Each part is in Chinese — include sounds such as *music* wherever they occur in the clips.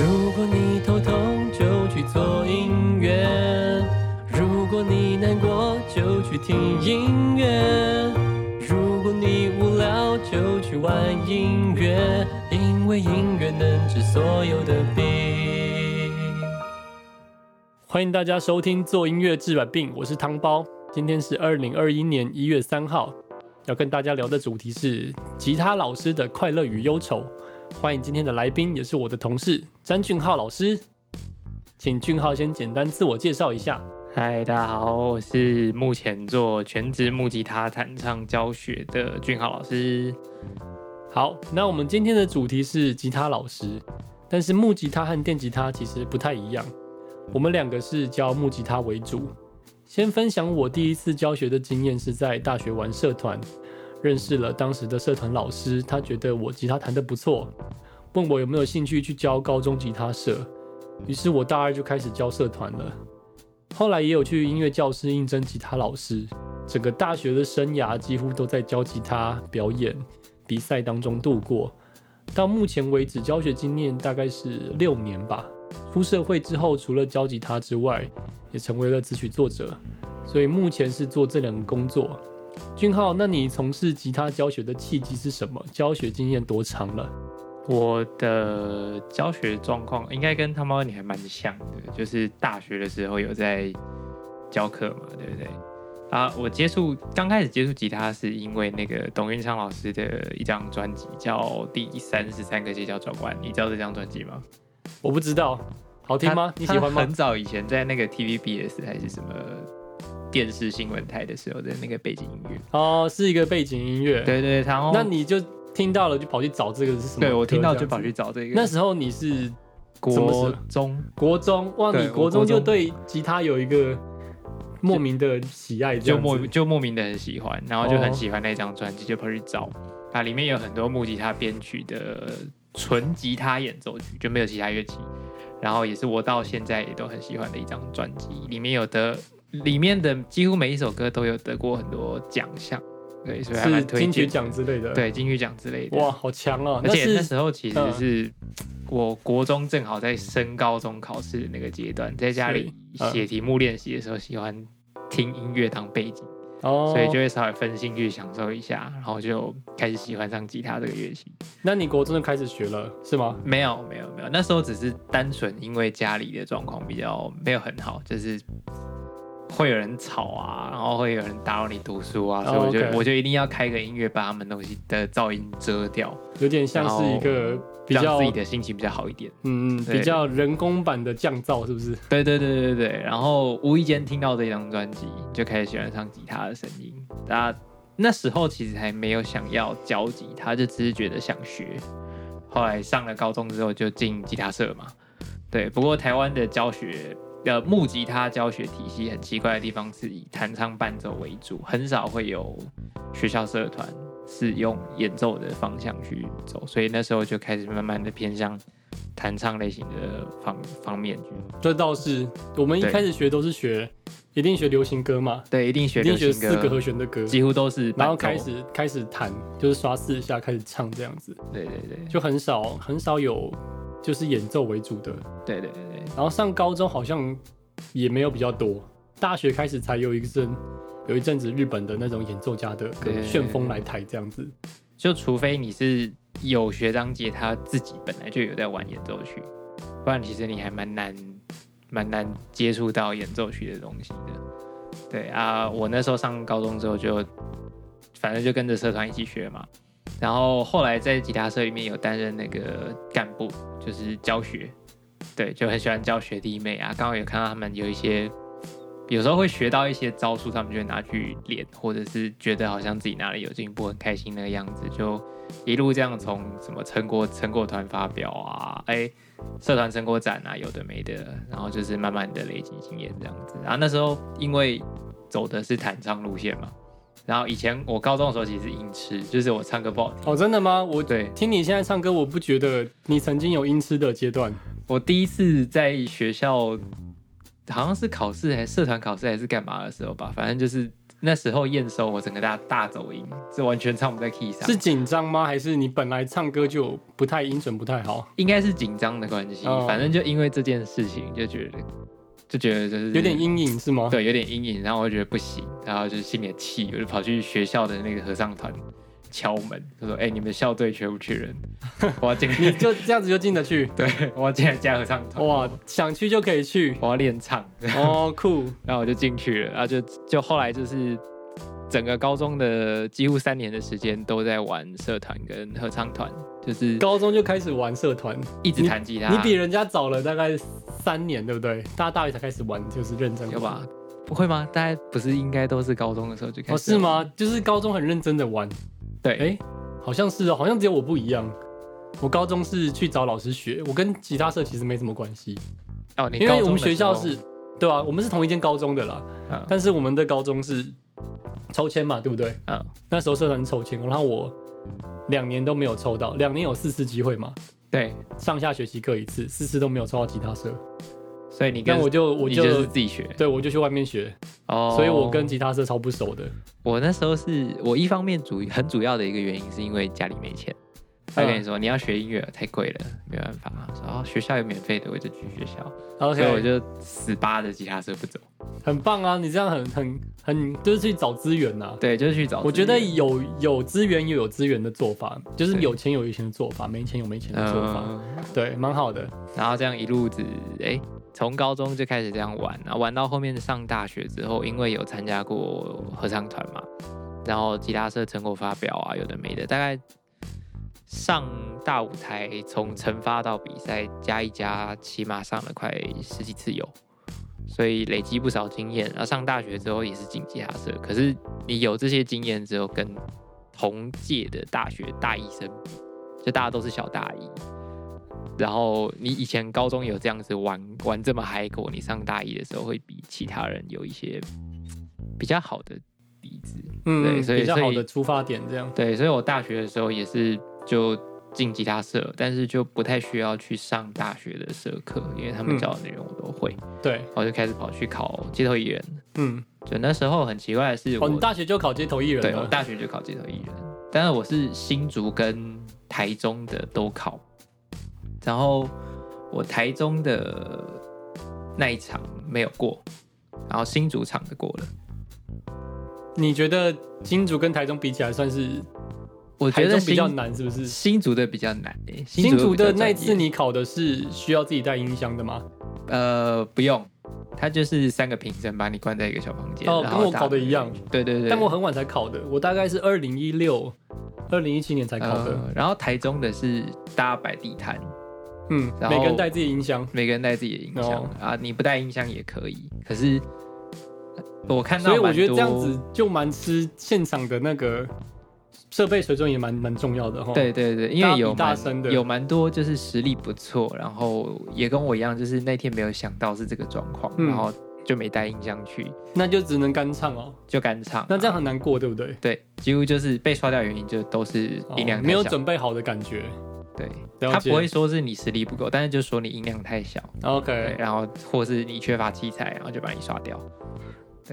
如果你头痛就去做音乐，如果你难过就去听音乐，如果你无聊就去玩音乐，因为音乐能治所有的病。欢迎大家收听《做音乐治百病》，我是汤包。今天是二零二一年一月三号，要跟大家聊的主题是吉他老师的快乐与忧愁。欢迎今天的来宾，也是我的同事詹俊浩老师，请俊浩先简单自我介绍一下。嗨，大家好，我是目前做全职木吉他弹唱教学的俊浩老师。好，那我们今天的主题是吉他老师，但是木吉他和电吉他其实不太一样。我们两个是教木吉他为主。先分享我第一次教学的经验，是在大学玩社团，认识了当时的社团老师，他觉得我吉他弹得不错，问我有没有兴趣去教高中吉他社，于是我大二就开始教社团了。后来也有去音乐教室应征吉他老师，整个大学的生涯几乎都在教吉他、表演、比赛当中度过。到目前为止，教学经验大概是六年吧。出社会之后，除了教吉他之外，也成为了词曲作者，所以目前是做这两个工作。俊浩，那你从事吉他教学的契机是什么？教学经验多长了？我的教学状况应该跟他妈你还蛮像的，就是大学的时候有在教课嘛，对不对？啊，我接触刚开始接触吉他是因为那个董运昌老师的一张专辑叫《第三十三个街角转弯》，你知道这张专辑吗？我不知道，好听吗？你喜欢吗？很早以前在那个 TVBS 还是什么电视新闻台的时候的那个背景音乐哦，是一个背景音乐。对对，然后那你就听到了，就跑去找这个是什么？对我听到就跑去找这个。那时候你是国中，国中哇，你国中就对吉他有一个莫名的喜爱，就莫就莫名的很喜欢，然后就很喜欢那张专辑，就跑去找啊，里面有很多木吉他编曲的。纯吉他演奏曲就没有其他乐器，然后也是我到现在也都很喜欢的一张专辑，里面有的里面的几乎每一首歌都有得过很多奖项，对，所以还蛮推荐金曲奖之类的，对，金曲奖之类的，哇，好强哦！而且那时候其实是我国中正好在升高中考试的那个阶段，在家里写题目练习的时候，喜欢听音乐当背景。哦，所以就会稍微分心去享受一下，然后就开始喜欢上吉他这个乐器。那你国中就开始学了是吗？没有没有没有，那时候只是单纯因为家里的状况比较没有很好，就是会有人吵啊，然后会有人打扰你读书啊，所以我就我就一定要开个音乐把他们东西的噪音遮掉，有点像是一个。比较自己的心情比较好一点，嗯嗯，比较人工版的降噪是不是？对对对对对。然后无意间听到这张专辑，就开始喜欢上吉他的声音。那那时候其实还没有想要教吉他，就只是觉得想学。后来上了高中之后就进吉他社嘛。对，不过台湾的教学的木吉他教学体系很奇怪的地方是以弹唱伴奏为主，很少会有学校社团。是用演奏的方向去走，所以那时候就开始慢慢的偏向弹唱类型的方方面去。这倒是，我们一开始学都是学，一定学流行歌嘛。对，一定学，一定学四个和弦的歌，几乎都是。然后开始开始弹，就是刷四下开始唱这样子。对对对，就很少很少有就是演奏为主的。对对对对。然后上高中好像也没有比较多，大学开始才有一阵。有一阵子日本的那种演奏家的旋风来台这样子，就除非你是有学长姐他自己本来就有在玩演奏曲，不然其实你还蛮难蛮难接触到演奏曲的东西的。对啊，我那时候上高中之后就反正就跟着社团一起学嘛，然后后来在吉他社里面有担任那个干部，就是教学，对，就很喜欢教学弟妹啊，刚好有看到他们有一些。有时候会学到一些招数，他们就会拿去练，或者是觉得好像自己哪里有进步，很开心那个样子，就一路这样从什么成果成果团发表啊，哎，社团成果展啊，有的没的，然后就是慢慢的累积经验这样子。然后那时候因为走的是弹唱路线嘛，然后以前我高中的时候其实是音痴，就是我唱歌不好听。哦，真的吗？我对听你现在唱歌，我不觉得你曾经有音痴的阶段。我第一次在学校。好像是考试还是社团考试还是干嘛的时候吧，反正就是那时候验收我整个大大走音，是完全唱不在 key 上，是紧张吗？还是你本来唱歌就不太音准不太好，应该是紧张的关系。哦反正就因为这件事情，就觉得就觉得就是有点阴影是吗？对，有点阴影，然后我就觉得不行，然后就是心里很气，我就跑去学校的那个合唱团敲门，就说：“哎、你们校队缺不缺人？我要进 *laughs* 你，就这样子就进得去，对，我要进来加合唱团，哇，想去就可以去，我要练唱。”哦，酷，*laughs* 然后我就进去了，然后就就后来就是整个高中的几乎三年的时间都在玩社团跟合唱团，就是高中就开始玩社团，一直弹吉他，你比人家早了大概三年，对不对？大家大学才开始玩，就是认真玩有吧？？不会吗？大家不是应该都是高中的时候就开始？哦，是？吗？就是高中很认真的玩，对，哎、好像是哦，好像只有我不一样。我高中是去找老师学，我跟吉他社其实没什么关系，哦，你因为我们学校是，对啊，我们是同一间高中的啦，嗯但是我们的高中是抽签嘛，对不对？嗯那时候社团抽签，然后我两年都没有抽到，两年有四次机会嘛，对，上下学期各一次，四次都没有抽到吉他社，所以你跟我就我你就自己学。对我就去外面学，哦，所以我跟吉他社超不熟的。我那时候是我一方面主很主要的一个原因是因为家里没钱。他跟你说你要学音乐太贵了，没办法。我说哦，学校有免费的，我就去学校。OK，所以我就死扒着吉他社不走。很棒啊！你这样很很很就是去找资源呐、对，就是去找源。我觉得有有资源又有资源的做法，就是有钱有有钱的做法，没钱有没钱的做法，嗯，对，蛮好的。然后这样一路子，哎，从高中就开始这样玩，然后玩到后面上大学之后，因为有参加过合唱团嘛，然后吉他社成果发表啊，有的没的，大概上大舞台从惩罚到比赛加一加，起码上了快十几次有。所以累积不少经验，然后上大学之后也是进吉他社。可是你有这些经验之后，跟同届的大学大一生比，就大家都是小大一，然后你以前高中有这样子玩玩这么嗨过，你上大一的时候会比其他人有一些比较好的底子。嗯，对所以比较好的出发点这样。对，所以我大学的时候也是就进吉他社，但是就不太需要去上大学的社课，因为他们嗯教的内容我都会，对，我就开始跑去考街头艺人。嗯，就那时候很奇怪的是我，哦，你大学就考街头艺人对我了，大学就考街头艺人，但是我是新竹跟台中的都考，然后我台中的那一场没有过，然后新竹场的过了。你觉得新竹跟台中比起来，算是我觉得比较新难，是不是？新竹的比较难诶、新竹的那次你考的是需要自己带音箱的吗？呃不用，他就是三个评审把你关在一个小房间，哦，跟我考的一样，对对对，但我很晚才考的，我大概是二零一六、二零一七年才考的。呃然后台中的是大家摆地摊，嗯，每个人带自己音箱，每个人带自己的音箱、哦啊，你不带音箱也可以。可是我看到所以我蛮觉得这样子就蛮吃现场的那个设备水准也蛮蛮重要的哈。对对对，因为有蛮大声的有蛮多就是实力不错，然后也跟我一样，就是那天没有想到是这个状况，嗯然后就没带音箱去，那就只能干唱哦。就干唱。那这样很难过，对不对？对，几乎就是被刷掉原因就都是音量哦没有。准备好的感觉。对，他不会说是你实力不够，但是就说你音量太小，OK，然后或是你缺乏器材，然后就把你刷掉。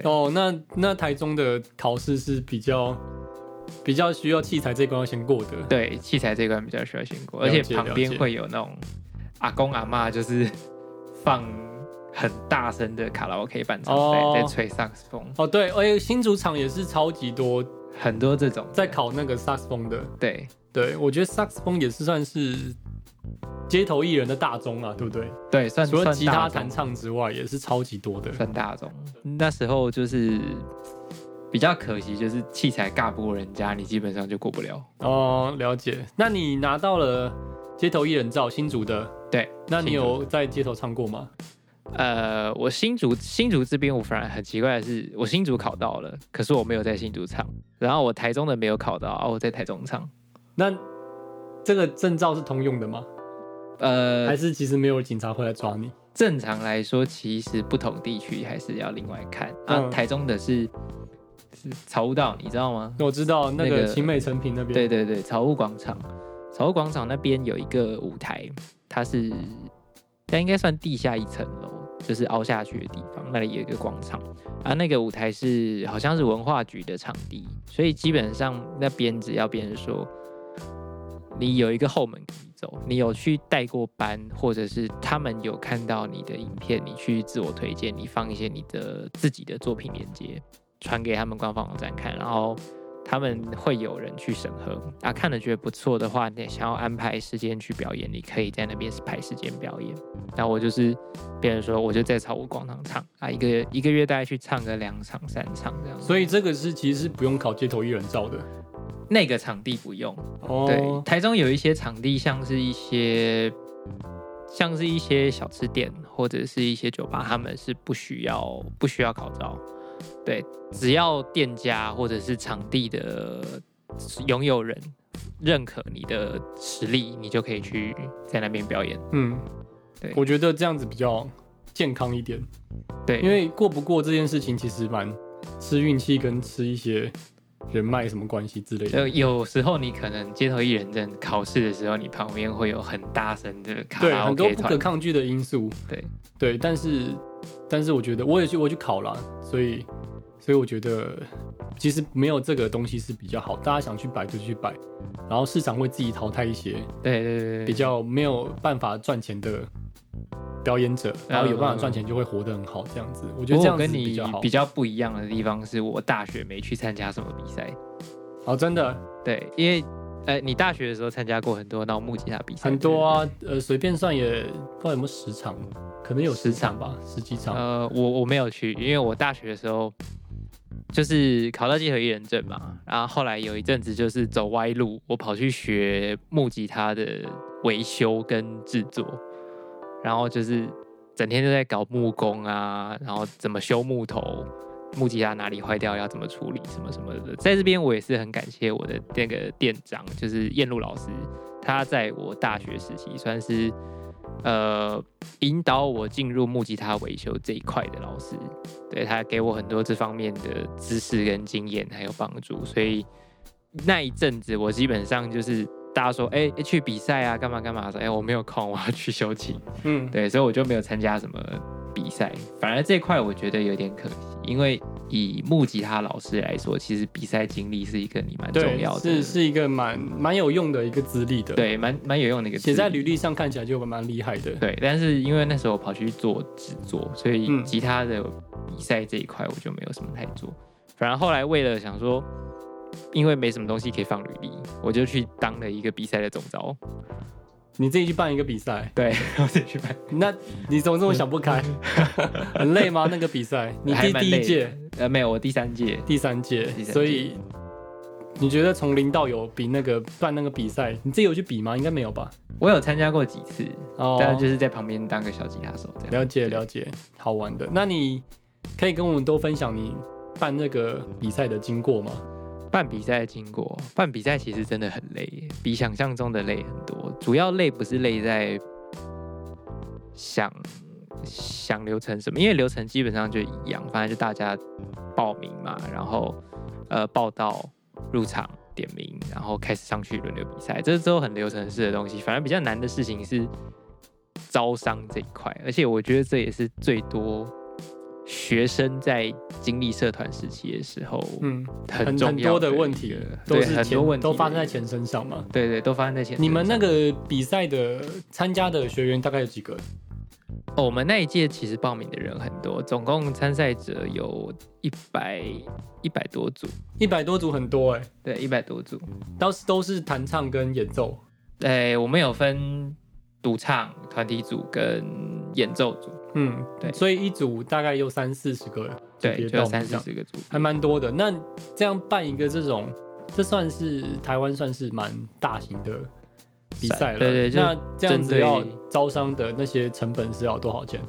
哦，那那台中的考试是比较比较需要器材这一关要先过的。对，器材这一关比较需要先过，而且旁边会有那种阿公阿妈，就是放很大声的卡拉 OK 伴唱哦在在吹萨克斯风，哦，对，而且新主场也是超级多很多这种在考那个萨克斯风的。对对，我觉得萨克斯风也是算是街头艺人的大宗啊，对不对？对，算除了吉他弹唱之外，也是超级多的。算大众。那时候就是比较可惜，就是器材尬不过人家，你基本上就过不了。哦，了解。那你拿到了街头艺人照新竹的，对，那你有在街头唱过吗？呃，我新竹新竹这边，我反而很奇怪的是，我新竹考到了，可是我没有在新竹唱，然后我台中的没有考到，啊，我在台中唱。那这个证照是通用的吗？呃还，是其实没有警察会来抓你？正常来说，其实不同地区还是要另外看啊。嗯台中的是是草悟道，你知道吗？我知道那那个个青美成品那边，对对对，草悟广场，草悟广场那边有一个舞台，它是它应该算地下一层楼，就是凹下去的地方，那里有一个广场。啊，那个舞台是好像是文化局的场地，所以基本上那边只要别人说你有一个后门可以走，你有去带过班，或者是他们有看到你的影片，你去自我推荐，你放一些你的自己的作品链接传给他们官方网站看，然后。他们会有人去审核啊，看了觉得不错的话，你想要安排时间去表演，你可以在那边排时间表演。那我就是别人说，我就在草湖广场唱啊，一个一个月大概去唱个两场三场这样。所以这个是其实是不用考街头艺人照的，那个场地不用。哦，对，台中有一些场地，像是一些像是一些小吃店或者是一些酒吧，他们是不需要不需要考照。对，只要店家或者是场地的拥有人认可你的实力，你就可以去在那边表演。嗯，对，我觉得这样子比较健康一点。对，因为过不过这件事情其实蛮吃运气跟吃一些人脉什么关系之类的。有时候你可能街头艺人证考试的时候，你旁边会有很大声的卡拉 OK 很多不可抗拒的因素。对对，但是但是我觉得我也去我去考了，所以。所以我觉得，其实没有这个东西是比较好。大家想去摆就去摆，然后市场会自己淘汰一些，对对对，比较没有办法赚钱的表演者，然后有办法赚钱就会活得很好。这样子，我觉得这样跟你比较好。比较不一样的地方是我大学没去参加什么比赛。哦，真的？对，因为呃，你大学的时候参加过很多那种木吉他比赛，很多啊。呃，随便算也不知道有没有十场，可能有十场吧，十几场。呃，我我没有去，因为我大学的时候。就是考到街头艺人证嘛，然后后来有一阵子就是走歪路，我跑去学木吉他的维修跟制作，然后就是整天都在搞木工啊，然后怎么修木头，木吉他哪里坏掉要怎么处理，什么什么的。在这边我也是很感谢我的那个店长，就是燕路老师，他在我大学时期算是。呃，引导我进入木吉他维修这一块的老师，对他给我很多这方面的知识跟经验，还有帮助。所以那一阵子，我基本上就是大家说，哎，去比赛啊，干嘛干嘛说，哎，我没有空，我要去休息。嗯，对，所以我就没有参加什么比赛。反而这块我觉得有点可惜，因为。以木吉他老师来说，其实比赛经历是一个你蛮重要的，是是一个蛮蛮有用的一个资历的，对，蛮蛮有用的一个写在履历上看起来就蛮厉害的，对。但是因为那时候跑去做制作，所以吉他的比赛这一块我就没有什么太做。反而后来为了想说，因为没什么东西可以放履历，我就去当了一个比赛的总招。你自己去办一个比赛，对，*laughs* 我自己去办。那你怎么这么想不开？*laughs* 很累吗？那个比赛？你第第一届？呃，没有，我第三届。第三届。所以你觉得从零到有比那个办那个比赛，你自己有去比吗？应该没有吧？我有参加过几次，哦，但就是在旁边当个小吉他手这样。了解了解，好玩的。那你可以跟我们多分享你办那个比赛的经过吗？办比赛的经过，办比赛其实真的很累，比想象中的累很多。主要累不是累在想想流程什么，因为流程基本上就一样，反正就大家报名嘛，然后呃报到、入场、点名，然后开始上去轮流比赛，这是都很流程式的东西。反而比较难的事情是招商这一块，而且我觉得这也是最多。学生在经历社团时期的时候，嗯，很很多的问题，都是很多问题都发生在钱身上嘛？对对，都发生在钱。你们那个比赛的参加的学员大概有几个？哦，我们那一届其实报名的人很多，总共参赛者有一百一百多组，一百多组很多哎。对，一百多组，都是都是弹唱跟演奏。对，我们有分独唱、团体组跟演奏组。嗯，对，所以一组大概有三四十个，对，就三四十个组，还蛮多的。那这样办一个这种，这算是台湾算是蛮大型的比赛了。对对，那这样子要招商的那些成本是要多少钱？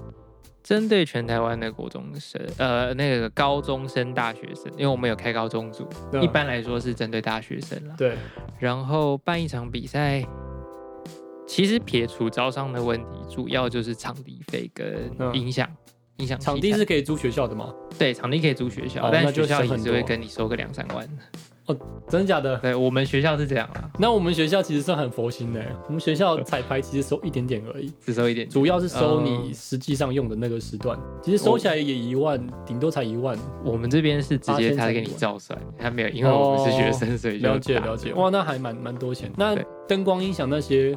针对全台湾的国中生，呃，那个高中生、大学生，因为我们有开高中组，一般来说是针对大学生了。对，然后办一场比赛。其实撇除招商的问题，主要就是场地费跟影响。影响场地是可以租学校的吗？对，场地可以租学校，但学校也是会跟你收个两三万。哦真的假的？对我们学校是这样啊，那我们学校其实算很佛心的，我们学校彩排其实收一点点而已，只收一点。主要是收你实际上用的那个时段，其实收起来也一万，顶多才一万。我们这边是直接他给你照算，他没有，因为我们是学生，所以了解了解。哇，那还蛮蛮多钱。那灯光音响那些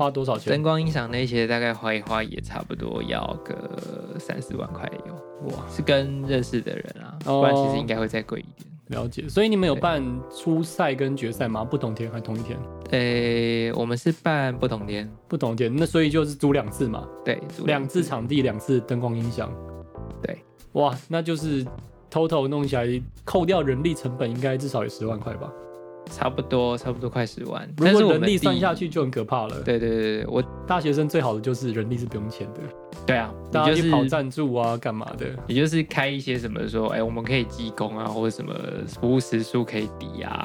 花多少钱？灯光音响那些大概花一花也差不多要个三四万块有。哇，是跟认识的人啊，不然其实应该会再贵一点。了解，所以你们有办初赛跟决赛吗？不同天还同一天？诶，我们是办不同天，不同天。那所以就是租两次嘛？对，两次场地，两次灯光音响。对，哇，那就是 total 弄起来，扣掉人力成本，应该至少有十万块吧？差不多，差不多快十万。如果人力算下去就很可怕了。对对对，我大学生最好的就是人力是不用钱的。对啊，大家去跑赞助啊，干嘛的？也就是开一些什么说，哎，我们可以技工啊，或者什么服务时数可以抵啊，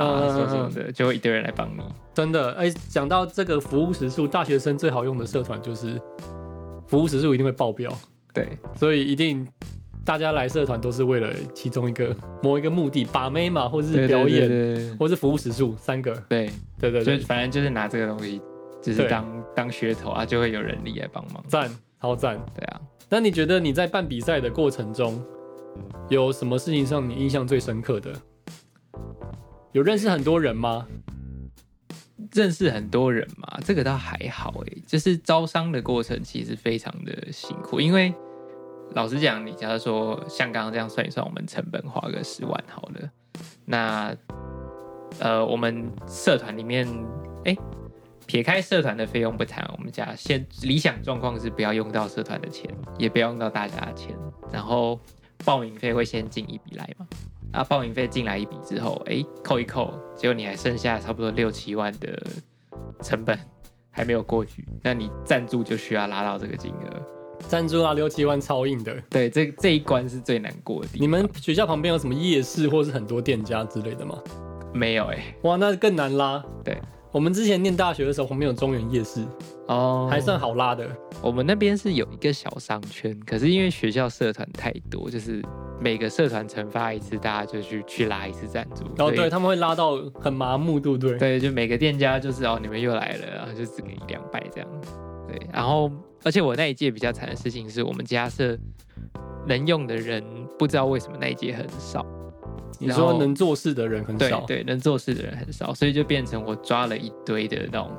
什么的，就会一堆人来帮你。真的，哎，讲到这个服务时数，大学生最好用的社团就是服务时数一定会爆表。对，所以一定。大家来社团都是为了其中一个 *laughs* 某一个目的，把妹嘛，或者是表演，或是服务时数，三个。对对对，就反正就是拿这个东西，就是当当噱头啊，就会有人力来帮忙。赞，超赞。对啊，那你觉得你在办比赛的过程中，有什么事情上你印象最深刻的？有认识很多人吗？认识很多人嘛，这个倒还好哎，就是招商的过程其实非常的辛苦，因为。老实讲，你假如说像刚刚这样算一算，我们成本花个十万好了，那呃，我们社团里面，哎，撇开社团的费用不谈，我们家先理想状况是不要用到社团的钱，也不要用到大家的钱，然后报名费会先进一笔来嘛，啊，报名费进来一笔之后，哎，扣一扣，结果你还剩下差不多六七万的成本还没有过去，那你赞助就需要拉到这个金额。赞助啊，六七万超硬的。对，这这一关是最难过的。你们学校旁边有什么夜市或是很多店家之类的吗？没有哎。哇，那更难拉。对，我们之前念大学的时候，旁边有中原夜市，哦，还算好拉的。我们那边是有一个小商圈，可是因为学校社团太多，就是每个社团惩罚一次，大家就去去拉一次赞助。哦，对他们会拉到很麻木，对不对？对，就每个店家就是哦，你们又来了，然后就只给一两百这样。对，然后。而且我那一届比较惨的事情是我们家社能用的人不知道为什么那一届很少。你说能做事的人很少，对，能做事的人很少，所以就变成我抓了一堆的那种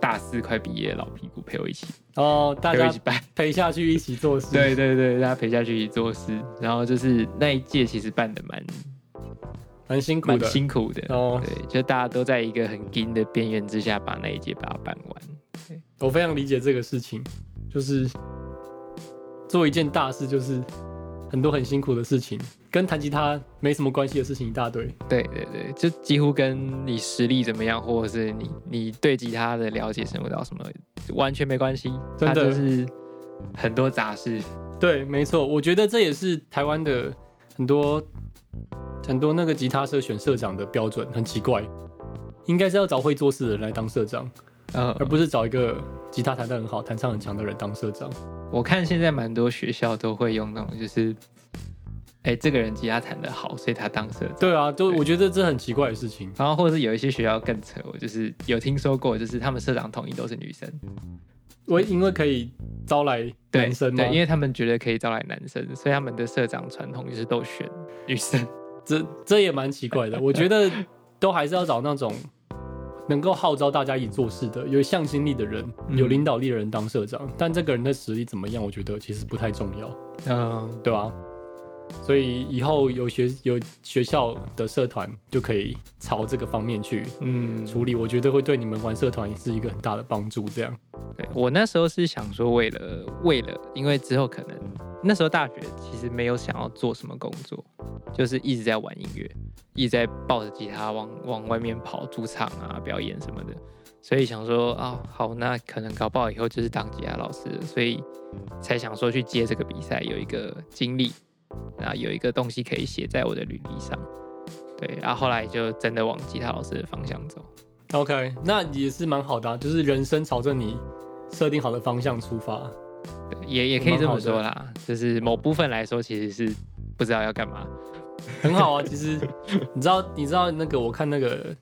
大四快毕业的老屁股陪我一起哦，大家一起办 *laughs* 陪下去一起做事，对对对，大家陪下去一起做事。然后就是那一届其实办的蛮蛮辛苦的，辛苦的哦，对，就大家都在一个很紧的边缘之下把那一届把它办完。我非常理解这个事情。就是做一件大事，就是很多很辛苦的事情，跟弹吉他没什么关系的事情一大堆。对对对，就几乎跟你实力怎么样，或者是你你对吉他的了解深入到什么，完全没关系。真的是很多杂事。对，没错，我觉得这也是台湾的很多很多那个吉他社选社长的标准，很奇怪，应该是要找会做事的人来当社长。呃，而不是找一个吉他弹得很好、弹唱很强的人当社长。我看现在蛮多学校都会用那种，就是，哎，这个人吉他弹得好，所以他当社长。对啊，就我觉得这很奇怪的事情。然后或者是有一些学校更扯，我就是有听说过，就是他们社长统一都是女生。我因为可以招来男生对，因为他们觉得可以招来男生，所以他们的社长传统就是都选女生。这这也蛮奇怪的。我觉得都还是要找那种。能够号召大家一起做事的、有向心力的人、有领导力的人当社长，但这个人的实力怎么样，我觉得其实不太重要，嗯，对吧？所以以后有学有学校的社团就可以朝这个方面去嗯处理，我觉得会对你们玩社团也是一个很大的帮助。这样，对我那时候是想说，为了为了，因为之后可能那时候大学其实没有想要做什么工作，就是一直在玩音乐，一直在抱着吉他往往外面跑驻唱啊、表演什么的，所以想说啊，好，那可能搞不好以后就是当吉他老师，所以才想说去接这个比赛，有一个经历。然后有一个东西可以写在我的履历上，对，然后后来就真的往吉他老师的方向走。OK，那也是蛮好的，就是人生朝着你设定好的方向出发，也也可以这么说啦。就是某部分来说，其实是不知道要干嘛，很好啊。*laughs* 其实你知道，你知道那个我看那个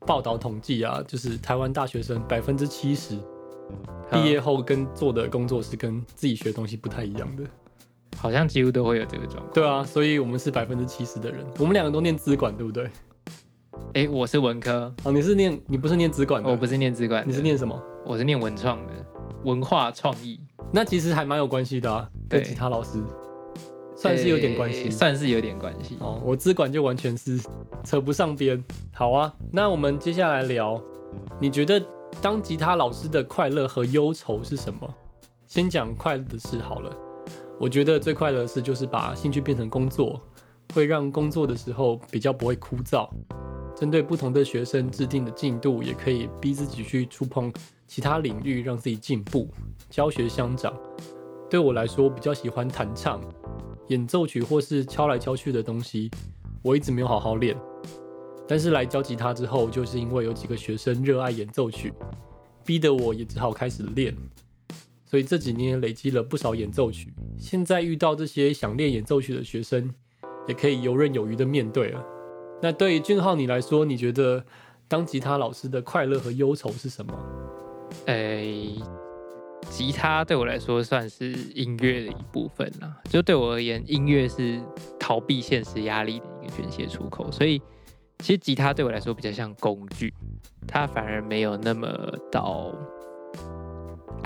报道统计啊，就是台湾大学生百分之七十毕业后跟做的工作是跟自己学的东西不太一样的。好像几乎都会有这个状况。对啊，所以我们是百分之七十的人。我们两个都念资管，对不对？哎，我是文科，哦，你是念你不是念资管的，我不是念资管，你是念什么？我是念文创的，文化创意。那其实还蛮有关系的啊，跟吉他老师算是有点关系，算是有点关系。哦，我资管就完全是 *laughs* 扯不上边。好啊，那我们接下来聊，你觉得当吉他老师的快乐和忧愁是什么？先讲快乐的事好了。我觉得最快乐的事就是把兴趣变成工作，会让工作的时候比较不会枯燥。针对不同的学生制定的进度，也可以逼自己去触碰其他领域，让自己进步，教学相长。对我来说，比较喜欢弹唱、演奏曲或是敲来敲去的东西，我一直没有好好练。但是来教吉他之后，就是因为有几个学生热爱演奏曲，逼得我也只好开始练。所以这几年累积了不少演奏曲，现在遇到这些想练演奏曲的学生，也可以游刃有余的面对了。那对于俊浩你来说，你觉得当吉他老师的快乐和忧愁是什么？诶，吉他对我来说算是音乐的一部分啦。就对我而言，音乐是逃避现实压力的一个宣泄出口。所以，其实吉他对我来说比较像工具，它反而没有那么到。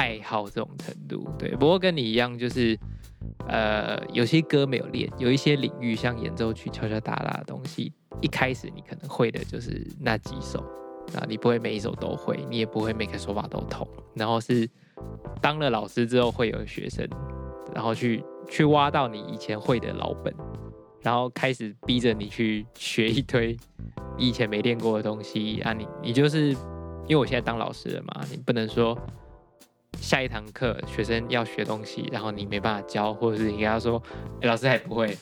爱好这种程度，对，不过跟你一样，就是呃，有些歌没有练，有一些领域像演奏曲敲敲打打的东西，一开始你可能会的就是那几首，啊，你不会每一首都会，你也不会每个手法都通，然后是当了老师之后会有学生，然后去去挖到你以前会的老本，然后开始逼着你去学一堆你以前没练过的东西。啊，你你就是因为我现在当老师了嘛，你不能说。下一堂课学生要学东西，然后你没办法教，或者是你跟他说，老师还不会，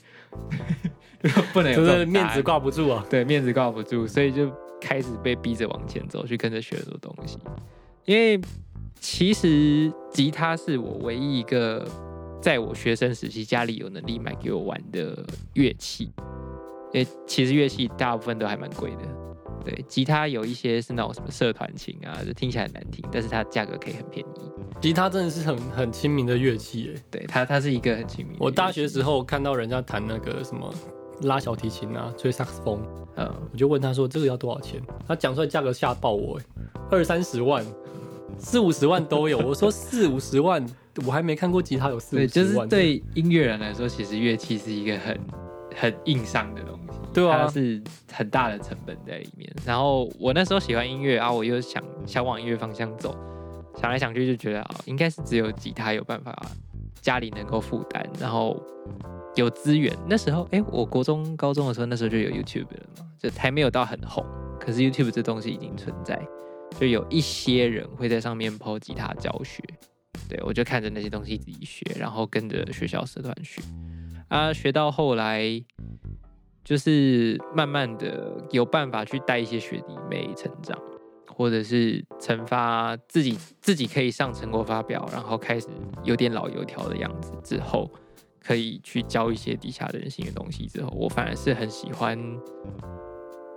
*laughs* 不能，就是面子挂不住啊。对，面子挂不住，所以就开始被逼着往前走，去跟着学很多东西。因为其实吉他是我唯一一个在我学生时期家里有能力买给我玩的乐器。因为其实乐器大部分都还蛮贵的。对，吉他有一些是那种什么社团琴啊，就听起来很难听，但是它价格可以很便宜。吉他真的是很很亲民的乐器，诶，对，它它是一个很亲民。我大学时候看到人家弹那个什么拉小提琴啊，吹萨克斯风，嗯，我就问他说这个要多少钱？他讲出来价格吓爆我，二三十万，四五十万都有。我说四五十万，我还没看过吉他有四五十万。对就是对音乐人来说，其实乐器是一个很很硬伤的东西。对啊，是很大的成本在里面。然后我那时候喜欢音乐啊，我又想想往音乐方向走，想来想去就觉得啊，应该是只有吉他有办法家里能够负担，然后有资源。那时候哎，我国中高中的时候，那时候就有 YouTube 了嘛，就还没有到很红，可是 YouTube 这东西已经存在，就有一些人会在上面抛吉他教学。对我就看着那些东西自己学，然后跟着学校社团学啊，学到后来。就是慢慢的有办法去带一些学弟妹成长，或者是惩罚自己，自己可以上成果发表，然后开始有点老油条的样子之后，可以去教一些底下的人性的东西之后，我反而是很喜欢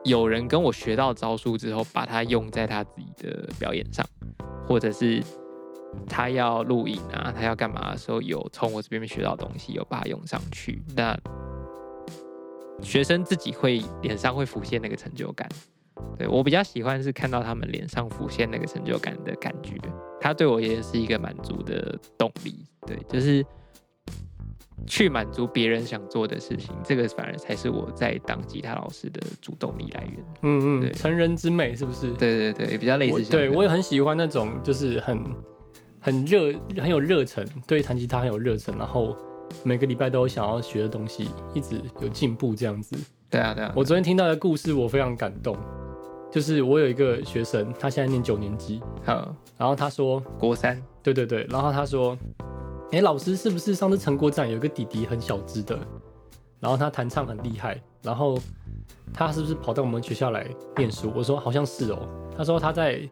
有人跟我学到招数之后，把它用在他自己的表演上，或者是他要录影啊，他要干嘛的时候，有从我这边学到东西，有把它用上去，那。学生自己会脸上会浮现那个成就感，对我比较喜欢是看到他们脸上浮现那个成就感的感觉，他对我也是一个满足的动力，对，就是去满足别人想做的事情，这个反而才是我在当吉他老师的主动力来源。嗯嗯，成人之美是不是？对对对，比较类似。对我也很喜欢那种就是很很热很有热忱，对弹吉他很有热忱，然后。每个礼拜都有想要学的东西，一直有进步这样子。对啊，对啊。我昨天听到的故事，我非常感动。就是我有一个学生，他现在念九年级，好，然后他说国三，对对对，然后他说，哎，老师是不是上次成果展有一个弟弟很小只的，然后他弹唱很厉害，然后他是不是跑到我们学校来念书？我说好像是哦。他说他在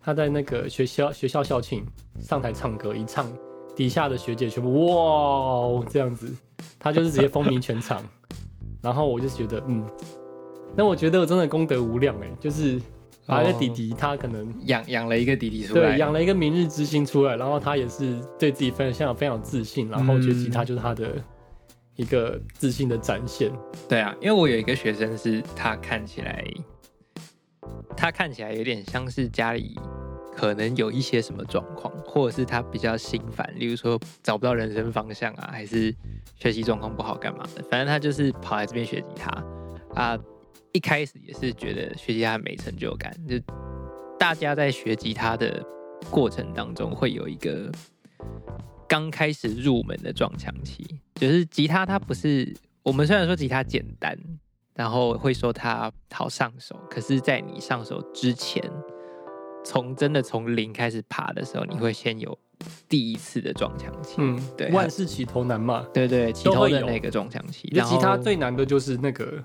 他在那个学校学校校庆上台唱歌，一唱。底下的学姐全部哇这样子，他就是直接风靡全场。然后我就觉得，嗯，那我觉得我真的功德无量哎，就是把一个弟弟，他可能养养了一个弟弟出来，对，养了一个明日之星出来，然后他也是对自己非常非常自信，然后觉得吉他就是他的一个自信的展现。对啊，因为我有一个学生是他看起来，他看起来有点像是家里。可能有一些什么状况，或者是他比较心烦，例如说找不到人生方向啊，还是学习状况不好，干嘛的？反正他就是跑来这边学吉他啊。一开始也是觉得学吉他没成就感，就大家在学吉他的过程当中会有一个刚开始入门的撞墙期，就是吉他它不是我们虽然说吉他简单，然后会说它好上手，可是在你上手之前。从真的从零开始爬的时候，你会先有第一次的撞墙期。嗯，对，万事起头难嘛。对对，起头的那个撞墙期。那吉他最难的就是那个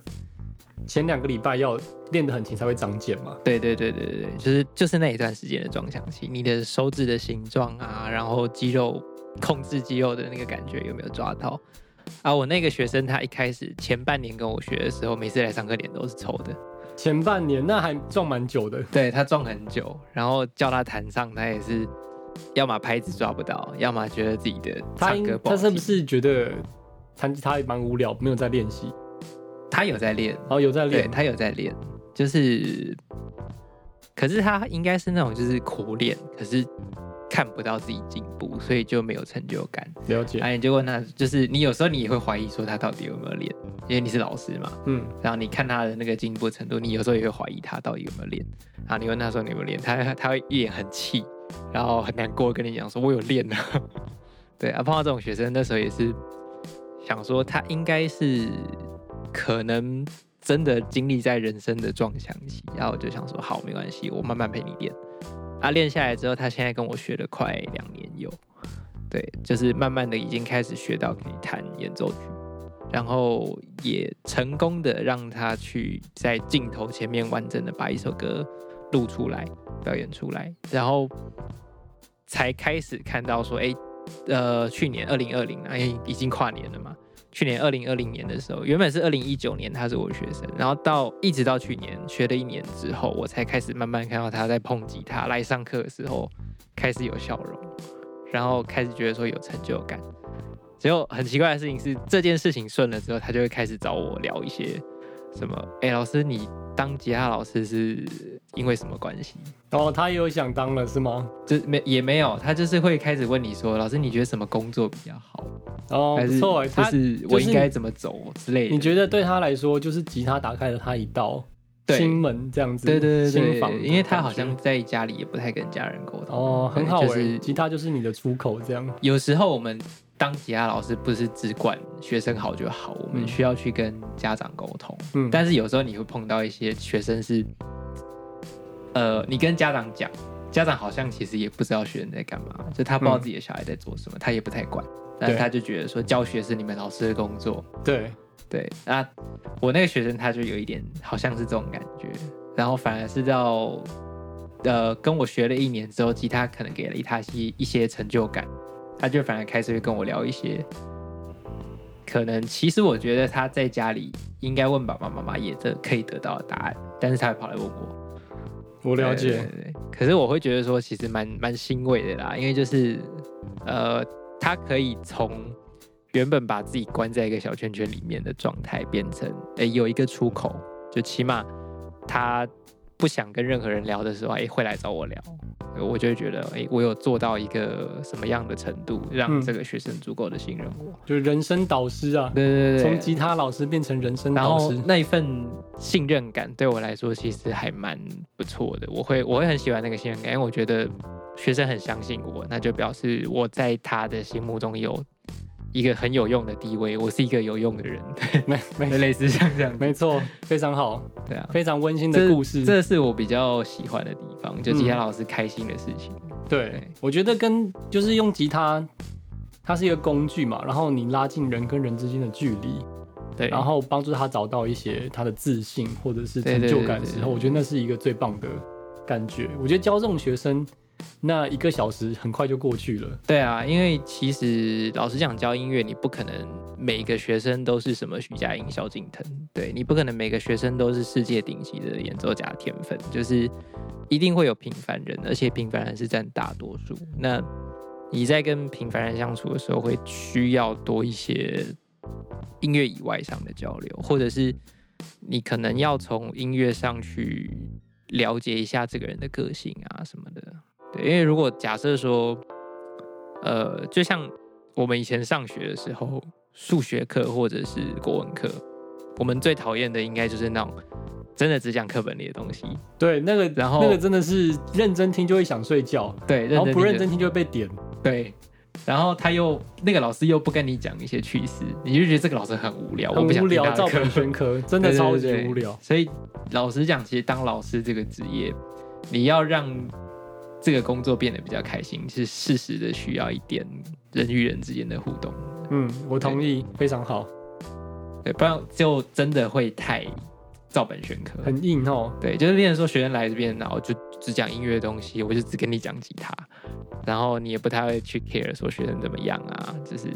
前两个礼拜要练得很勤才会长茧嘛。对对对对对就是就是那一段时间的撞墙期，你的手指的形状啊，然后肌肉控制肌肉的那个感觉有没有抓到？啊，我那个学生他一开始前半年跟我学的时候，每次来上课脸都是抽的。前半年那还撞蛮久的，对他撞很久，然后叫他弹上，他也是要么拍子抓不到，要么觉得自己的唱歌不好他是不是觉得弹吉他蛮无聊，没有在练习？他有在练，哦，有在练，他有在练，就是，可是他应该是那种就是苦练，可是。看不到自己进步，所以就没有成就感。了解。哎，你就问他，就是你有时候你也会怀疑说他到底有没有练，因为你是老师嘛。嗯。然后你看他的那个进步程度，你有时候也会怀疑他到底有没有练。然后你问他说你有没有练，他他会一脸很气，然后很难过跟你讲说我有练啊。*laughs* 对啊，碰到这种学生那时候也是想说他应该是可能真的经历在人生的撞墙期，然后我就想说好没关系，我慢慢陪你练。啊，练下来之后，他现在跟我学了快两年有，对，就是慢慢的已经开始学到可以弹演奏曲，然后也成功的让他去在镜头前面完整的把一首歌录出来表演出来，然后才开始看到说，哎，呃，去年二零二零，哎，已经跨年了嘛。去年二零二零年的时候，原本是二零一九年，他是我学生，然后到一直到去年学了一年之后，我才开始慢慢看到他在碰吉他来上课的时候开始有笑容，然后开始觉得说有成就感。结果很奇怪的事情是，这件事情顺了之后，他就会开始找我聊一些什么，哎，老师你当吉他老师是因为什么关系？哦，他也有想当了是吗？就没也没有，他就是会开始问你说，老师你觉得什么工作比较好？哦，不错，就是我应该怎么走之类的。你觉得对他来说，就是吉他打开了他一道心门，这样子。对对对对，因为他好像在家里也不太跟家人沟通。哦，很好，就是吉他就是你的出口，这样。有时候我们当吉他老师不是只管学生好就好，我们需要去跟家长沟通。嗯，但是有时候你会碰到一些学生是，呃，你跟家长讲，家长好像其实也不知道学生在干嘛，就他不知道自己的小孩在做什么，他也不太管。但他就觉得说教学是你们老师的工作，对对。那我那个学生他就有一点好像是这种感觉，然后反而是到呃跟我学了一年之后，吉他可能给了他一一些成就感，他就反而开始会跟我聊一些，可能其实我觉得他在家里应该问爸爸妈妈也得可以得到的答案，但是他会跑来问我，我了解。可是我会觉得说其实蛮蛮欣慰的啦，因为就是呃。他可以从原本把自己关在一个小圈圈里面的状态，变成诶有一个出口，就起码他不想跟任何人聊的时候，诶会来找我聊，我就会觉得诶我有做到一个什么样的程度，让这个学生足够的信任我，就是人生导师啊，对对对，从吉他老师变成人生导师，那一份信任感对我来说其实还蛮不错的，我会我会很喜欢那个信任感，因为我觉得。学生很相信我，那就表示我在他的心目中有一个很有用的地位，我是一个有用的人，没没。*laughs* 类似像这样，没错，非常好，对啊，非常温馨的故事，这是我比较喜欢的地方，就吉他老师开心的事情。对，我觉得跟就是用吉他，它是一个工具嘛，然后你拉近人跟人之间的距离，对，然后帮助他找到一些他的自信或者是成就感的时候，我觉得那是一个最棒的感觉。我觉得教这种学生。那一个小时很快就过去了。对啊，因为其实老实讲，教音乐你不可能每个学生都是什么徐佳莹、萧敬腾，对你不可能每个学生都是世界顶级的演奏家天分，就是一定会有平凡人，而且平凡人是占大多数。那你在跟平凡人相处的时候，会需要多一些音乐以外上的交流，或者是你可能要从音乐上去了解一下这个人的个性啊什么的。对，因为如果假设说，呃，就像我们以前上学的时候，数学课或者是国文课，我们最讨厌的应该就是那种真的只讲课本里的东西。对，那个然后那个真的是认真听就会想睡觉，对，然后不认真听就会被点。就对。然后他又那个老师又不跟你讲一些趣事，你就觉得这个老师很无聊，我不想很无聊，照本宣科，*laughs* 真的超级对无聊。所以老实讲，其实当老师这个职业，你要让这个工作变得比较开心，是适时的需要一点人与人之间的互动。嗯，我同意，非常好，对，不然就真的会太照本宣科。很硬哦。对，就是变成说学生来这边，然后就只讲音乐的东西，我就只跟你讲吉他，然后你也不太会去 care 说学生怎么样啊，就是，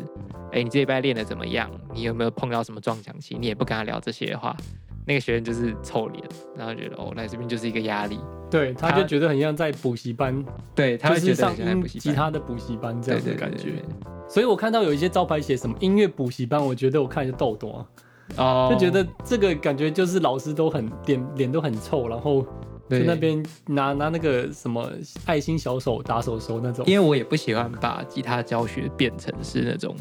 哎，你这礼拜练的怎么样？你有没有碰到什么撞墙期？你也不跟他聊这些的话，那个学生就是臭脸，然后觉得哦，来这边就是一个压力，对，他他就觉得很像在补习班，对，他就是上音补习班吉他的补习班这对样的感觉所以我看到有一些招牌写什么音乐补习班，我觉得我看就痘痘啊，哦，就觉得这个感觉就是老师都很脸脸都很臭，然后就那边拿拿那个什么爱心小手打手手那种。因为我也不喜欢把吉他教学变成是那种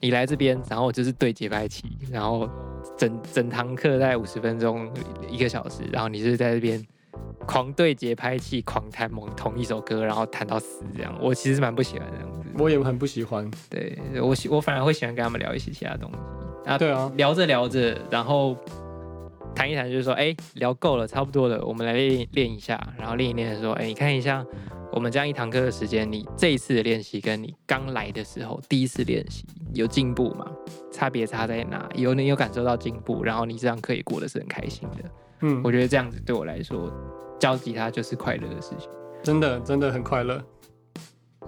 你来这边，然后就是对节拍器，然后整整堂课大概五十分钟一个小时，然后你是在这边狂对节拍器狂弹某同一首歌，然后弹到死这样。我其实蛮不喜欢这样子。我也很不喜欢。对我喜我反而会喜欢跟他们聊一些其他东西。啊，对啊，聊着聊着，然后谈一谈，就是说，哎，聊够了，差不多了，我们来练练一下，然后练一练的时候，哎，你看一下，我们这样一堂课的时间，你这一次的练习跟你刚来的时候第一次练习有进步吗？差别差在哪？有你有感受到进步，然后你这堂课也过得是很开心的。嗯，我觉得这样子对我来说，教吉他就是快乐的事情。真的真的很快乐。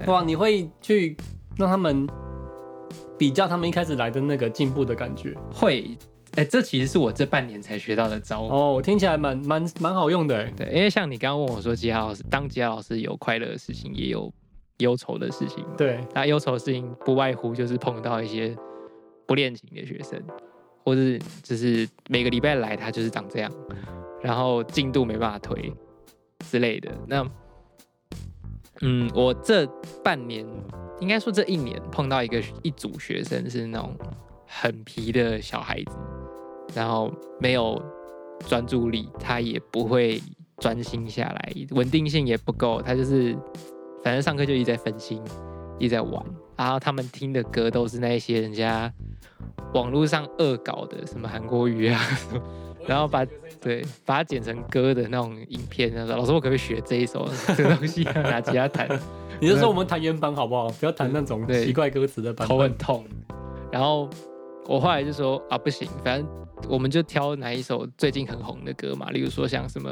哇，你会去让他们比较他们一开始来的那个进步的感觉会，哎，这其实是我这半年才学到的招。哦，我听起来蛮蛮蛮好用的哎。对，因为像你刚刚问我说，吉他老师当吉他老师有快乐的事情，也有忧愁的事情。对，那忧愁的事情不外乎就是碰到一些不练琴的学生，或是就是每个礼拜来他就是长这样，然后进度没办法推之类的。那嗯，我这半年应该说这一年碰到一个一组学生是那种很皮的小孩子，然后没有专注力，他也不会专心下来，稳定性也不够，他就是反正上课就一直在分心，一直在玩，然后他们听的歌都是那一些人家网络上恶搞的，什么韩国语啊，*laughs* 然后把对把它剪成歌的那种影片，他说老师我可不可以学这一首 *laughs* 这个东西，拿吉他弹，*laughs* 你就说我们弹原版好不好？不要弹那种对奇怪歌词的版本。头很痛。然后我后来就说啊，不行，反正我们就挑哪一首最近很红的歌嘛，例如说像什么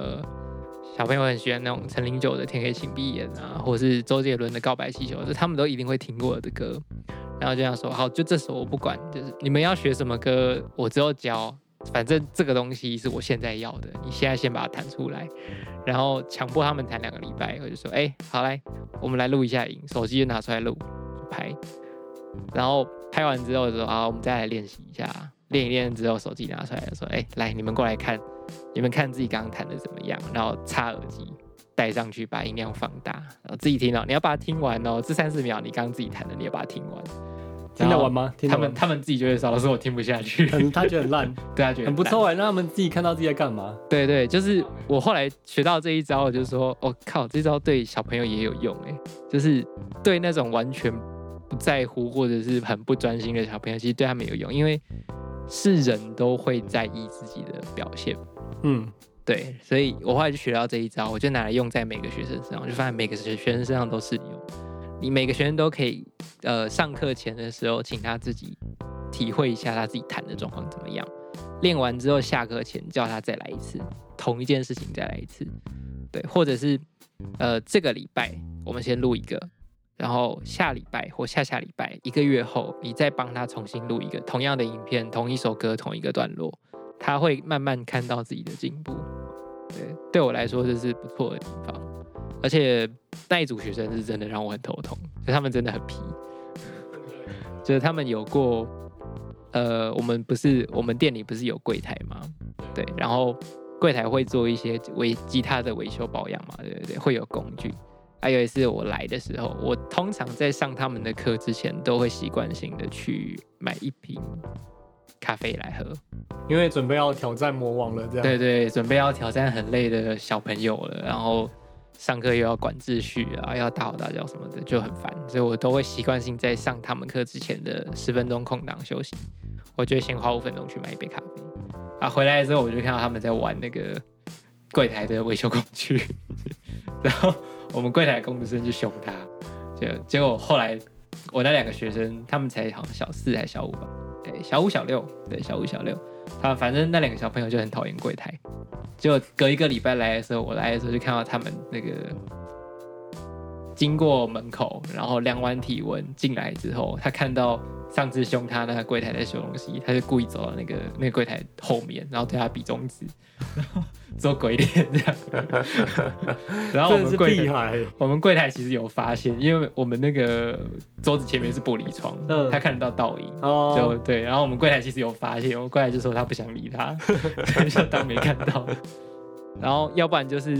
小朋友很喜欢那种陈零九的《天黑请闭眼》啊，或者是周杰伦的《告白气球》，就他们都一定会听过的歌。然后就这样说，好，就这首我不管，就是你们要学什么歌，我只有教。反正这个东西是我现在要的，你现在先把它弹出来，然后强迫他们弹两个礼拜，我就说，哎、好来，我们来录一下音，手机就拿出来录，拍，然后拍完之后说啊，我们再来练习一下，练一练之后手机拿出来说，哎、来你们过来看，你们看自己刚刚弹的怎么样，然后插耳机戴上去，把音量放大，然后自己听哦，你要把它听完哦，这三四秒你刚刚自己弹的，你要把它听完，听得完吗？听得完他们他们自己就会说，老师我听不下去，可能他觉得很烂，*laughs* 对他觉得很不错哎，让他们自己看到自己在干嘛。对对，就是我后来学到这一招，我就说，我、靠，这招对小朋友也有用哎，就是对那种完全不在乎或者是很不专心的小朋友，其实对他们有用，因为是人都会在意自己的表现。嗯，对，所以我后来就学到这一招，我就拿来用在每个学生身上，我就发现每个学学生身上都适用。你每个学生都可以，呃，上课前的时候，请他自己体会一下他自己弹的状况怎么样。练完之后，下课前叫他再来一次，同一件事情再来一次。对，或者是呃这个礼拜我们先录一个，然后下礼拜或下下礼拜一个月后，你再帮他重新录一个同样的影片，同一首歌，同一个段落，他会慢慢看到自己的进步。对，对我来说这是不错的地方，而且那一组学生是真的让我很头痛，就他们真的很皮，就是他们有过，呃，我们不是我们店里不是有柜台吗？对，然后柜台会做一些维吉他的维修保养嘛，对对对，会有工具。还有一次我来的时候，我通常在上他们的课之前，都会习惯性的去买一瓶咖啡来喝。因为准备要挑战魔王了，这样。对对，准备要挑战很累的小朋友了，然后上课又要管秩序啊，要大吼大叫什么的，就很烦，所以我都会习惯性在上他们课之前的十分钟空档休息，我就会先花五分钟去买一杯咖啡。啊，回来之后我就看到他们在玩那个柜台的维修工具，*laughs* 然后我们柜台工读生就凶他，就结果后来我那两个学生，他们才好像小四还是小五吧，对，小五小六，对，小五小六。他反正那两个小朋友就很讨厌柜台，结果隔一个礼拜来的时候，我来的时候就看到他们那个经过门口，然后量完体温进来之后，他看到上次凶他那个柜台在修东西，他就故意走到那个 *laughs* 那个柜台后面，然后对他比中指，然 *laughs* 后做鬼脸这样。然后我们柜台，我们柜台其实有发现，因为我们那个桌子前面是玻璃窗，他看得到倒影，就对。然后我们柜台其实有发现，我们柜台就说他不想理他，*laughs* 就当没看到。然后要不然就是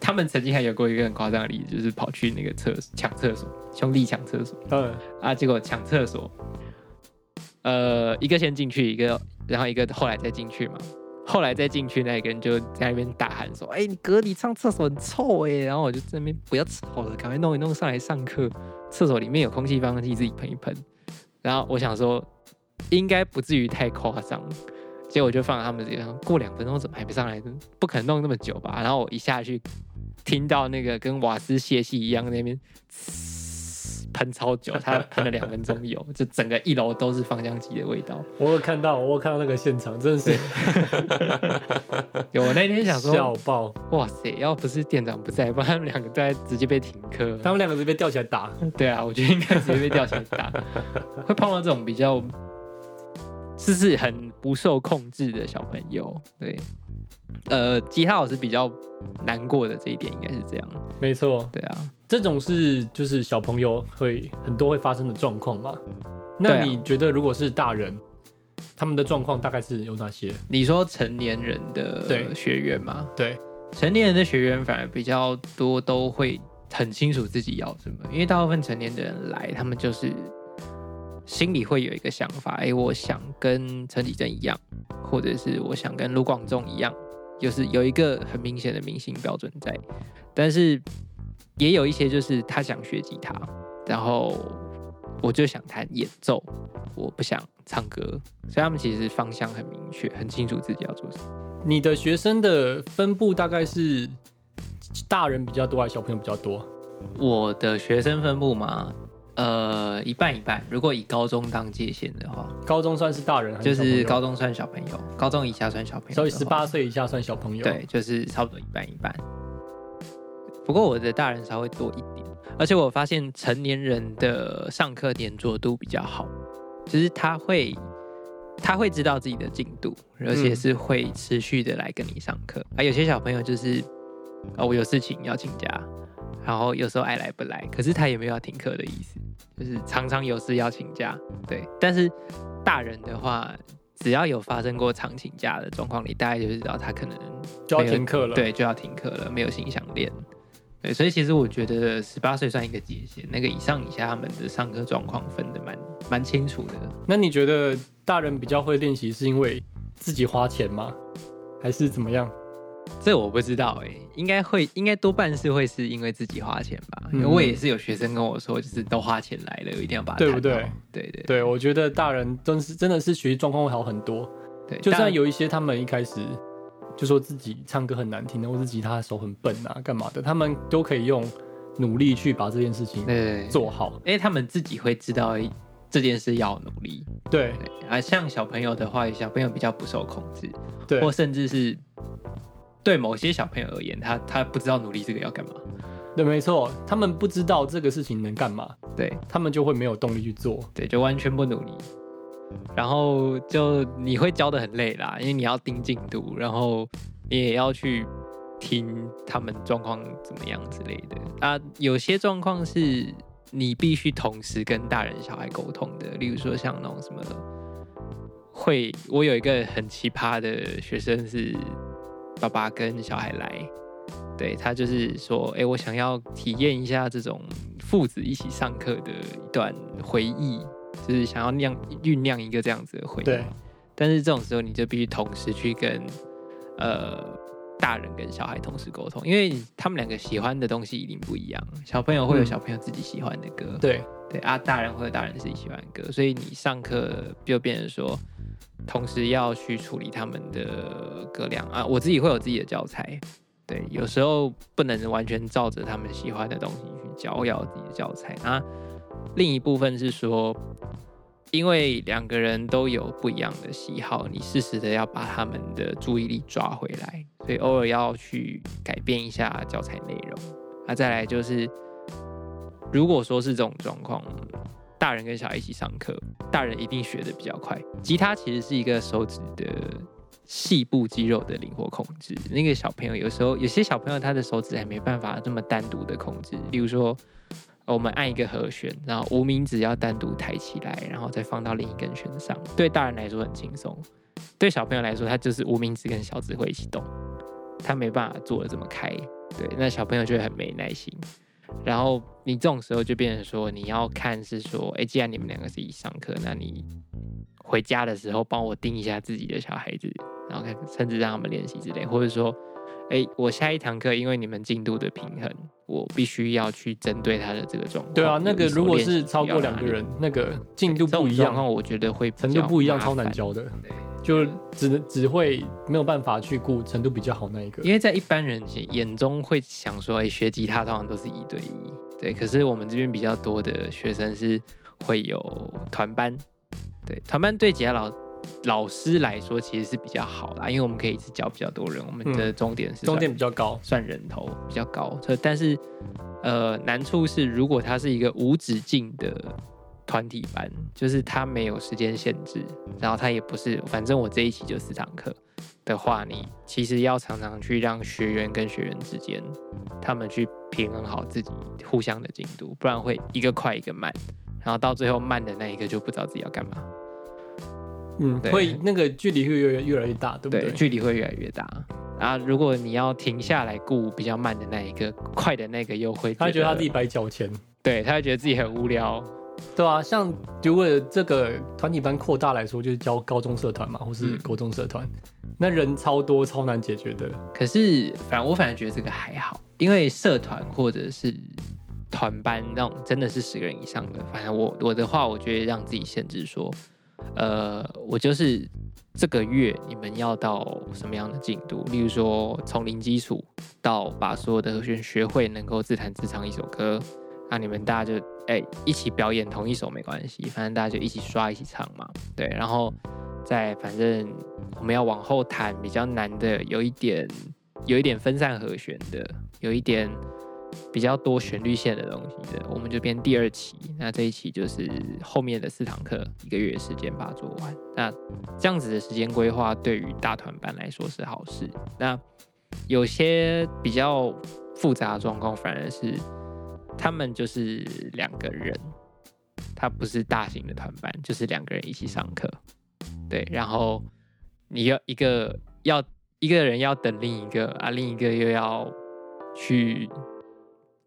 他们曾经还有过一个很夸张的例子，就是跑去那个厕所抢厕所，兄弟抢厕所，嗯啊，结果抢厕所，呃，一个先进去，一个然后一个后来再进去嘛。后来再进去那个人就在那边大喊说：“哎，你隔离上厕所很臭哎！”然后我就在那边不要吵了，赶快弄一弄上来上课。厕所里面有空气放气，自己喷一喷。然后我想说，应该不至于太夸张。结果就放他们这边，过两分钟怎么还没上来？不可能弄那么久吧？然后我一下去，听到那个跟瓦斯泄气一样那边。喷超久，*laughs* 他喷了两分钟油，就整个一楼都是芳香剂的味道。我有看到，我有看到那个现场，真的是。*laughs* 有我那天想说，笑爆！哇塞，要不是店长不在，不然他们两个在直接被停课。他们两个直接被吊起来打。对啊，我觉得应该直接被吊起来打。*laughs* 会碰到这种比较，就是很不受控制的小朋友。对，呃，吉他老师比较难过的这一点应该是这样。没错，对啊。这种是就是小朋友会很多会发生的状况嘛？那你觉得如果是大人，他们的状况大概是有哪些？你说成年人的学员吗？对，成年人的学员反而比较多，都会很清楚自己要什么。因为大部分成年的人来，他们就是心里会有一个想法：哎，我想跟陈绮贞一样，或者是我想跟卢广仲一样，就是有一个很明显的明星标准在，但是。也有一些就是他想学吉他，然后我就想弹演奏，我不想唱歌，所以他们其实方向很明确，很清楚自己要做什么。你的学生的分布大概是大人比较多还是小朋友比较多？我的学生分布嘛，呃，一半一半。如果以高中当界限的话，高中算是大人，就是高中算小朋友，高中以下算小朋友，所以十八岁以下算小朋友。对，就是差不多一半一半。不过我的大人稍微多一点，而且我发现成年人的上课点着度比较好，就是他会他会知道自己的进度，而且是会持续的来跟你上课。啊，有些小朋友就是啊，我有事情要请假，然后有时候爱来不来，可是他也没有要停课的意思，就是常常有事要请假。对，但是大人的话，只要有发生过常请假的状况，你大概就知道他可能就要停课了，对，就要停课了，没有心想练。对，所以其实我觉得十八岁算一个界限，那个以上以下他们的上课状况分的蛮蛮清楚的。那你觉得大人比较会练习是因为自己花钱吗？还是怎么样？这我不知道哎，应该会，应该多半是会是因为自己花钱吧。因为我也是有学生跟我说，就是都花钱来了，一定要把它对不对？对对对，我觉得大人真是真的是学习状况会好很多。对，就算有一些他们一开始。就说自己唱歌很难听的，或是吉他手很笨啊，干嘛的？他们都可以用努力去把这件事情做好。哎，他们自己会知道这件事要努力。对，啊像小朋友的话，小朋友比较不受控制，对，或甚至是对某些小朋友而言，他他不知道努力这个要干嘛，对，没错，他们不知道这个事情能干嘛，对他们就会没有动力去做。对，就完全不努力，然后就你会教的很累啦，因为你要盯进度，然后你也要去听他们状况怎么样之类的啊。有些状况是你必须同时跟大人小孩沟通的，例如说像那种什么。会，我有一个很奇葩的学生是爸爸跟小孩来，对他就是说，哎，我想要体验一下这种父子一起上课的一段回忆，就是想要酿酝酿一个这样子的回忆。但是这种时候你就必须同时去跟呃大人跟小孩同时沟通，因为他们两个喜欢的东西一定不一样。小朋友会有小朋友自己喜欢的歌，对对啊，大人会有大人自己喜欢的歌，所以你上课就变成说。同时要去处理他们的歌量啊，我自己会有自己的教材，对，有时候不能完全照着他们喜欢的东西去教，要自己的教材那。另一部分是说，因为两个人都有不一样的喜好，你适时的要把他们的注意力抓回来，所以偶尔要去改变一下教材内容。啊，再来就是，如果说是这种状况。大人跟小孩一起上课，大人一定学的比较快。吉他其实是一个手指的细部肌肉的灵活控制。那个小朋友有时候有些小朋友他的手指还没办法这么单独的控制。例如说，我们按一个和弦，然后无名指要单独抬起来，然后再放到另一根弦上。对大人来说很轻松，对小朋友来说，他就是无名指跟小指会一起动，他没办法做的这么开。对，那小朋友就会很没耐心。然后你这种时候就变成说，你要看是说，哎，既然你们两个是一起上课，那你回家的时候帮我盯一下自己的小孩子，然后看甚至让他们练习之类，或者说，哎，我下一堂课因为你们进度的平衡，我必须要去针对他的这个状况。对啊，那个如果是超过两个人，那个进度不一样，我觉得会程度不一样，超难教的。就只能只会没有办法去顾程度比较好那一个，因为在一般人眼中会想说，哎，学吉他通常都是一对一，对。可是我们这边比较多的学生是会有团班，对，团班对吉他老老师来说其实是比较好啦，因为我们可以一次教比较多人，我们的终点是终点比较高，算人头比较高。但是呃，难处是如果它是一个无止境的。团体班就是他没有时间限制，然后他也不是，反正我这一期就四堂课的话，你其实要常常去让学员跟学员之间，他们去平衡好自己互相的进度，不然会一个快一个慢，然后到最后慢的那一个就不知道自己要干嘛。嗯，会那个距离会越越来越大，对不对？距离会越来越大。然后如果你要停下来顾比较慢的那一个，快的那个又会，他觉得他自己白交钱，对他会觉得自己很无聊。对啊，像如果这个团体班扩大来说，就是教高中社团嘛，或是高中社团，那人超多，超难解决的。可是，反我反而觉得这个还好，因为社团或者是团班那种真的是十个人以上的，反正我我的话，我觉得让自己限制说，呃，我就是这个月你们要到什么样的进度，例如说从零基础到把所有的和弦学会，能够自弹自唱一首歌。那你们大家就哎一起表演同一首没关系，反正大家就一起刷一起唱嘛，对，然后再反正我们要往后弹比较难的，有一点有一点分散和弦的，有一点比较多旋律线的东西的，我们就编第二期。那这一期就是后面的四堂课，一个月时间把它做完。那这样子的时间规划对于大团班来说是好事。那有些比较复杂的状况反而是。他们就是两个人，他不是大型的团班，就是两个人一起上课，对。然后你要一个要一个人要等另一个啊，另一个又要去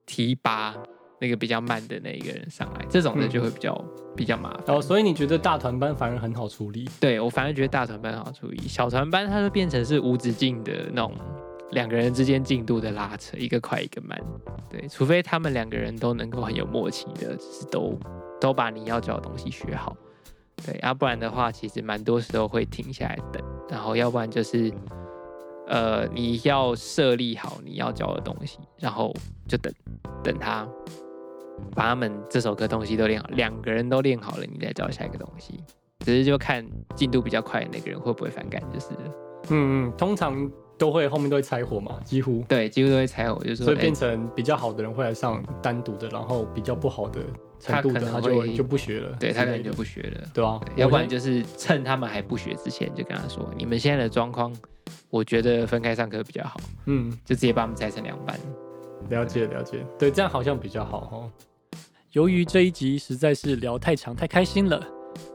提拔那个比较慢的那一个人上来，这种的就会比较比较麻烦。哦，所以你觉得大团班反而很好处理？对我反而觉得大团班好处理，小团班它就变成是无止境的那种。两个人之间进度的拉扯，一个快一个慢，对，除非他们两个人都能够很有默契的，就是都都把你要教的东西学好，对，要不然的话，其实蛮多时候会停下来等，然后要不然就是，呃，你要设立好你要教的东西，然后就等等他把他们这首歌东西都练好，两个人都练好了，你再教下一个东西，只是就看进度比较快的那个人会不会反感，就是，嗯嗯，通常。都会后面都会拆伙嘛，几乎，对，几乎都会拆伙，就是所以变哎成比较好的人会来上单独的，然后比较不好的程度的他就会就不学了，对他可能就不学了。对啊对，要不然就是趁他们还不学之前，就跟他说，你们现在的状况，我觉得分开上课比较好，嗯，就直接把他们拆成两班。了解了解，对，这样好像比较好哦。由于这一集实在是聊太长太开心了，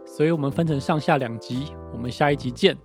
所以我们分成上下两集，我们下一集见，